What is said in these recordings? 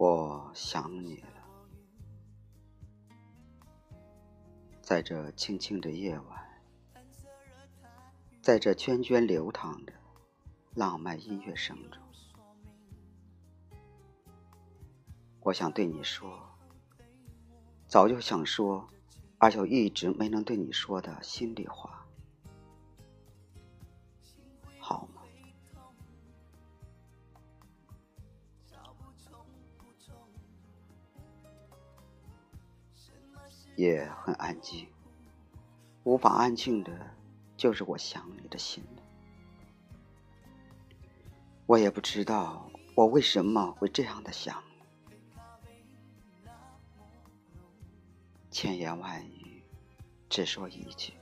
我想你了，在这静静的夜晚，在这涓涓流淌的浪漫音乐声中，我想对你说，早就想说，而又一直没能对你说的心里话，夜很安静，无法安静的，就是我想你的心了。我也不知道我为什么会这样的想。千言万语，只说一句：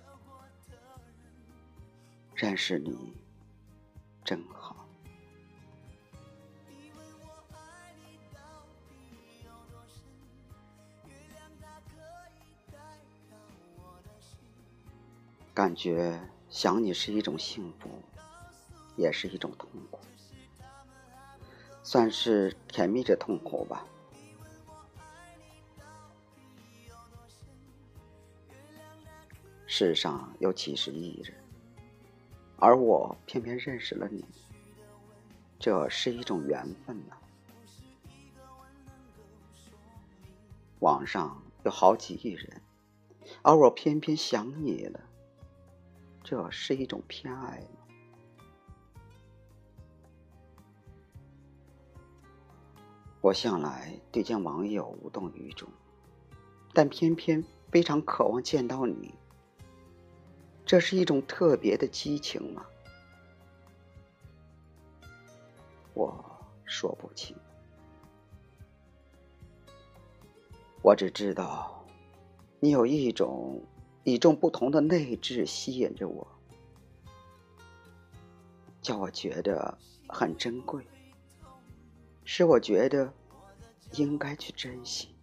认识你真好。感觉想你是一种幸福，也是一种痛苦，算是甜蜜着痛苦吧。世上有几十亿人，而我偏偏认识了你，这是一种缘分呐。网上有好几亿人，而我偏偏想你了。这是一种偏爱吗我向来对见网友无动于衷，但偏偏非常渴望见到你。这是一种特别的激情吗？我说不清。我只知道，你有一种。与众不同的内质吸引着我，叫我觉得很珍贵，使我觉得应该去珍惜。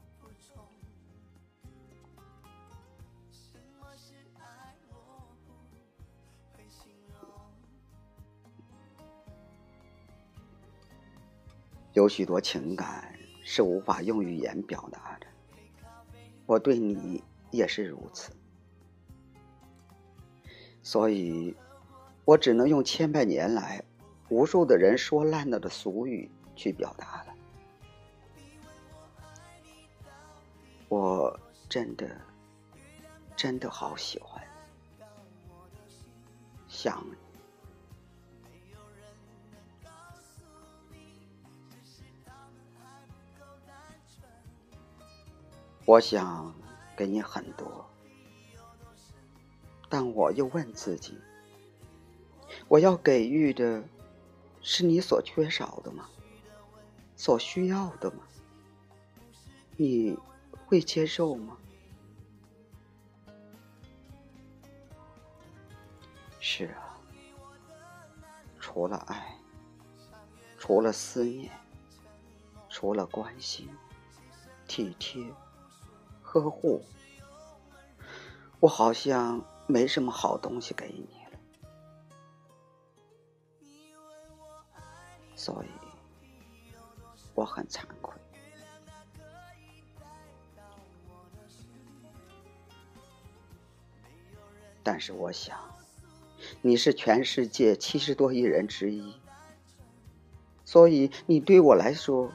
有许多情感是无法用语言表达的，我对你也是如此。所以，我只能用千百年来无数的人说烂了的俗语去表达了。我真的，真的好喜欢想你。我想给你很多。但我又问自己：我要给予的，是你所缺少的吗？所需要的吗？你会接受吗？是啊，除了爱，除了思念，除了关心、体贴、呵护，我好像……没什么好东西给你了，所以我很惭愧。但是我想，你是全世界七十多亿人之一，所以你对我来说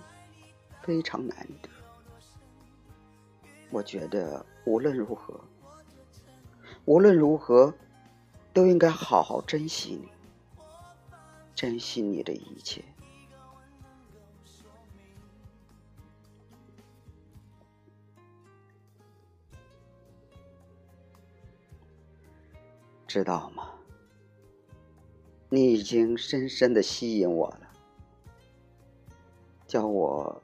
非常难得。我觉得无论如何。无论如何，都应该好好珍惜你，珍惜你的一切，知道吗？你已经深深的吸引我了，叫我，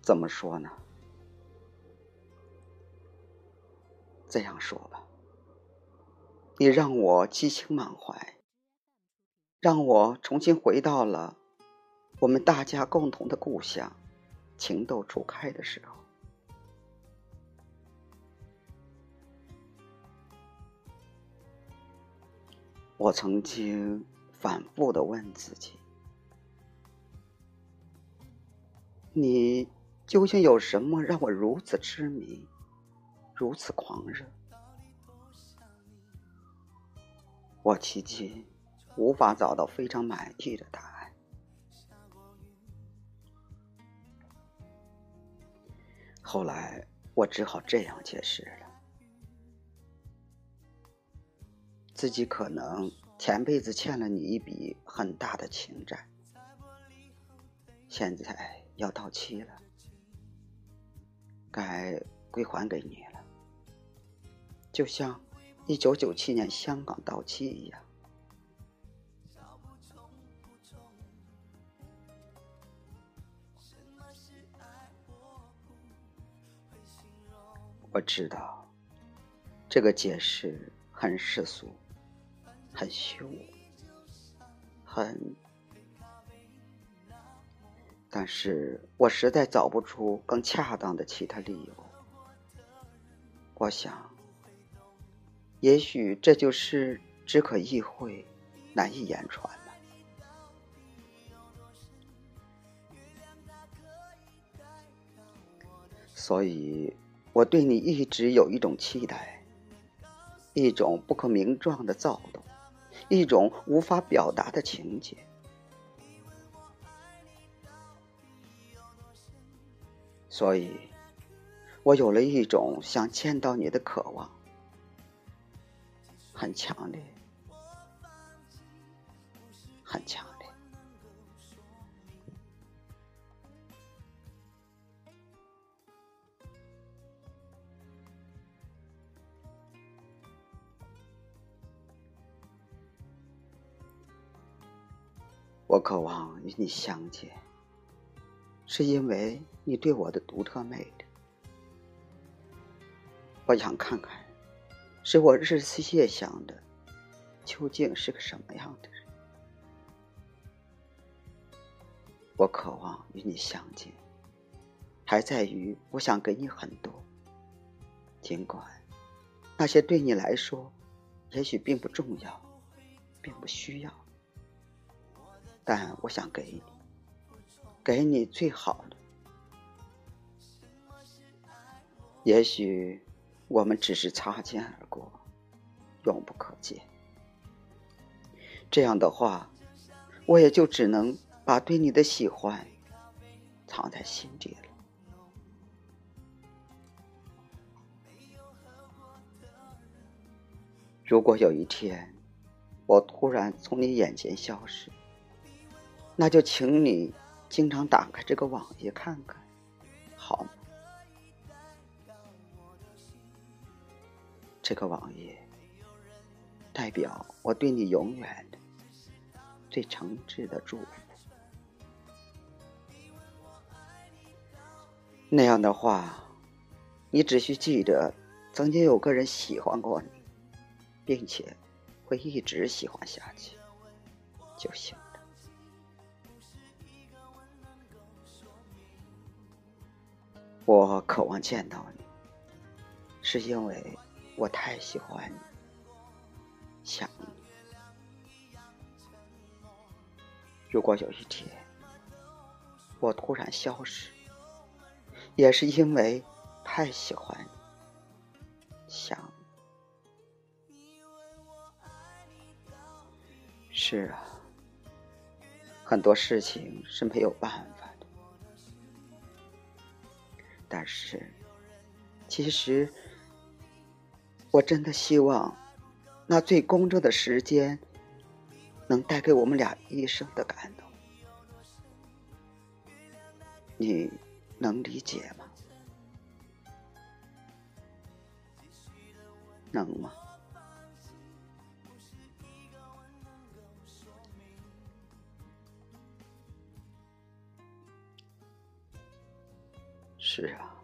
怎么说呢？这样说吧，你让我激情满怀，让我重新回到了我们大家共同的故乡，情窦初开的时候。我曾经反复的问自己：你究竟有什么让我如此痴迷，如此狂热？我迄今无法找到非常满意的答案。后来，我只好这样解释了：自己可能前辈子欠了你一笔很大的情债，现在。要到期了，该归还给你了，就像一九九七年香港到期一样。我知道，这个解释很世俗，很虚无，很……但是我实在找不出更恰当的其他理由。我想，也许这就是只可意会，难以言传了。所以，我对你一直有一种期待，一种不可名状的躁动，一种无法表达的情结。所以，我有了一种想见到你的渴望，很强烈，很强烈。我渴望与你相见。是因为你对我的独特魅力，我想看看，使我日思夜想的，究竟是个什么样的人。我渴望与你相见，还在于我想给你很多，尽管那些对你来说，也许并不重要，并不需要，但我想给你。给你最好的，也许我们只是擦肩而过，永不可见。这样的话，我也就只能把对你的喜欢藏在心底了。如果有一天我突然从你眼前消失，那就请你。经常打开这个网页看看，好吗？这个网页代表我对你永远的最诚挚的祝福。那样的话，你只需记得曾经有个人喜欢过你，并且会一直喜欢下去就行。我渴望见到你，是因为我太喜欢你，想你。如果有一天我突然消失，也是因为太喜欢，想你。是啊，很多事情是没有办法的。但是，其实，我真的希望，那最公正的时间，能带给我们俩一生的感动。你能理解吗？能吗？是啊，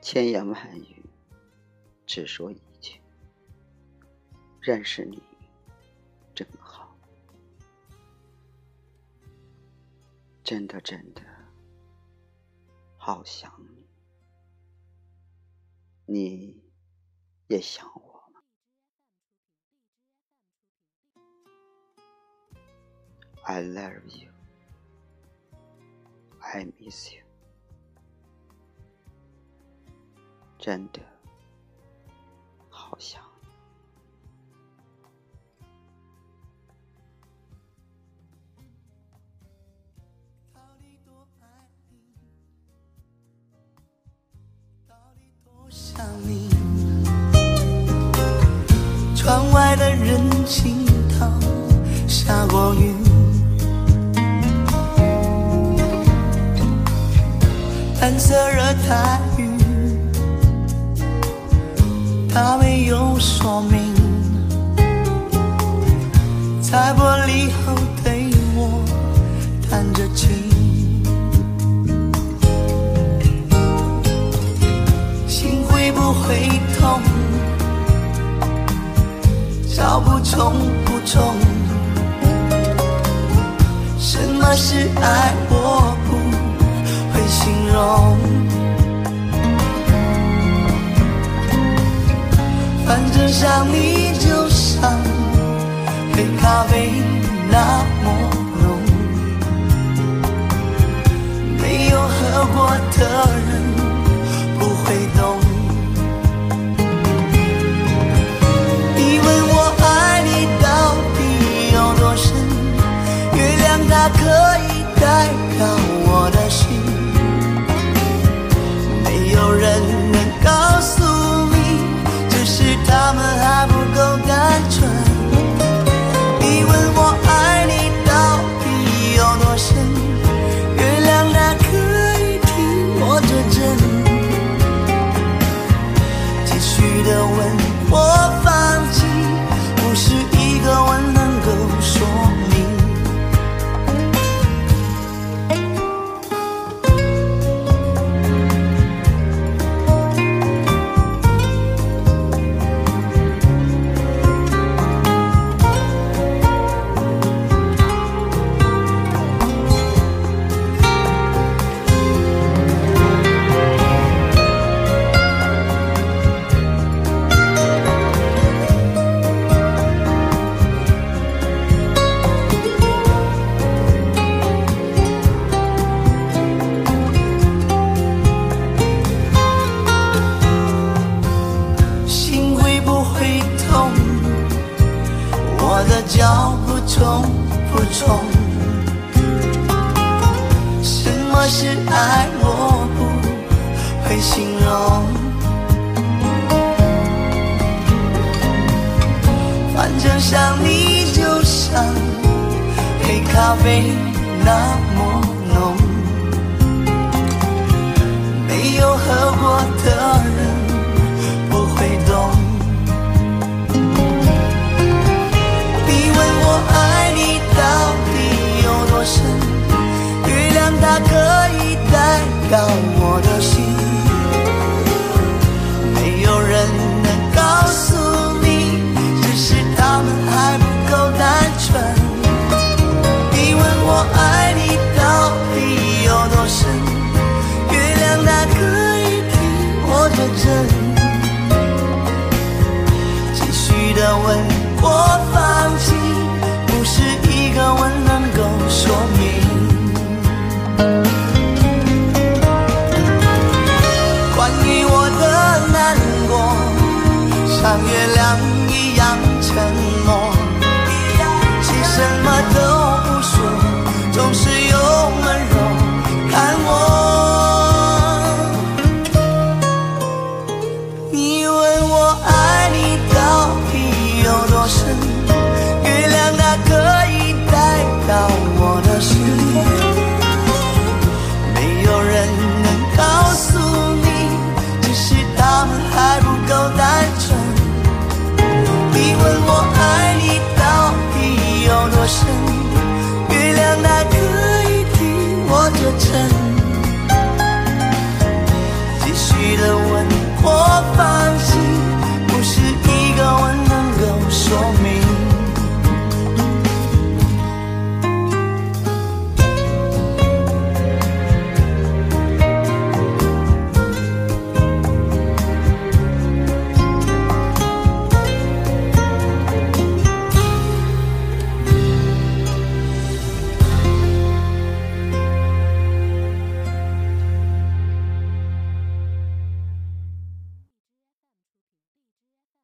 千言万语，只说一句：认识你真好，真的真的好想你，你也想我吗？I love you. I miss you，真的好想。你，窗外的人行道下过雨，蓝色热带雨，它没有说明，在玻璃后对我弹着琴心。会痛，找不重不重。什么是爱，我不会形容。反正想你就像黑咖啡那么重不重？什么是爱？我不会形容。反正想你就像黑咖啡那么浓，没有喝过的人。带多深，月亮它可以带到我的心，没有人能告诉你，只是他们还不够单纯。你问我爱你到底有多深？月亮它可以替我作证。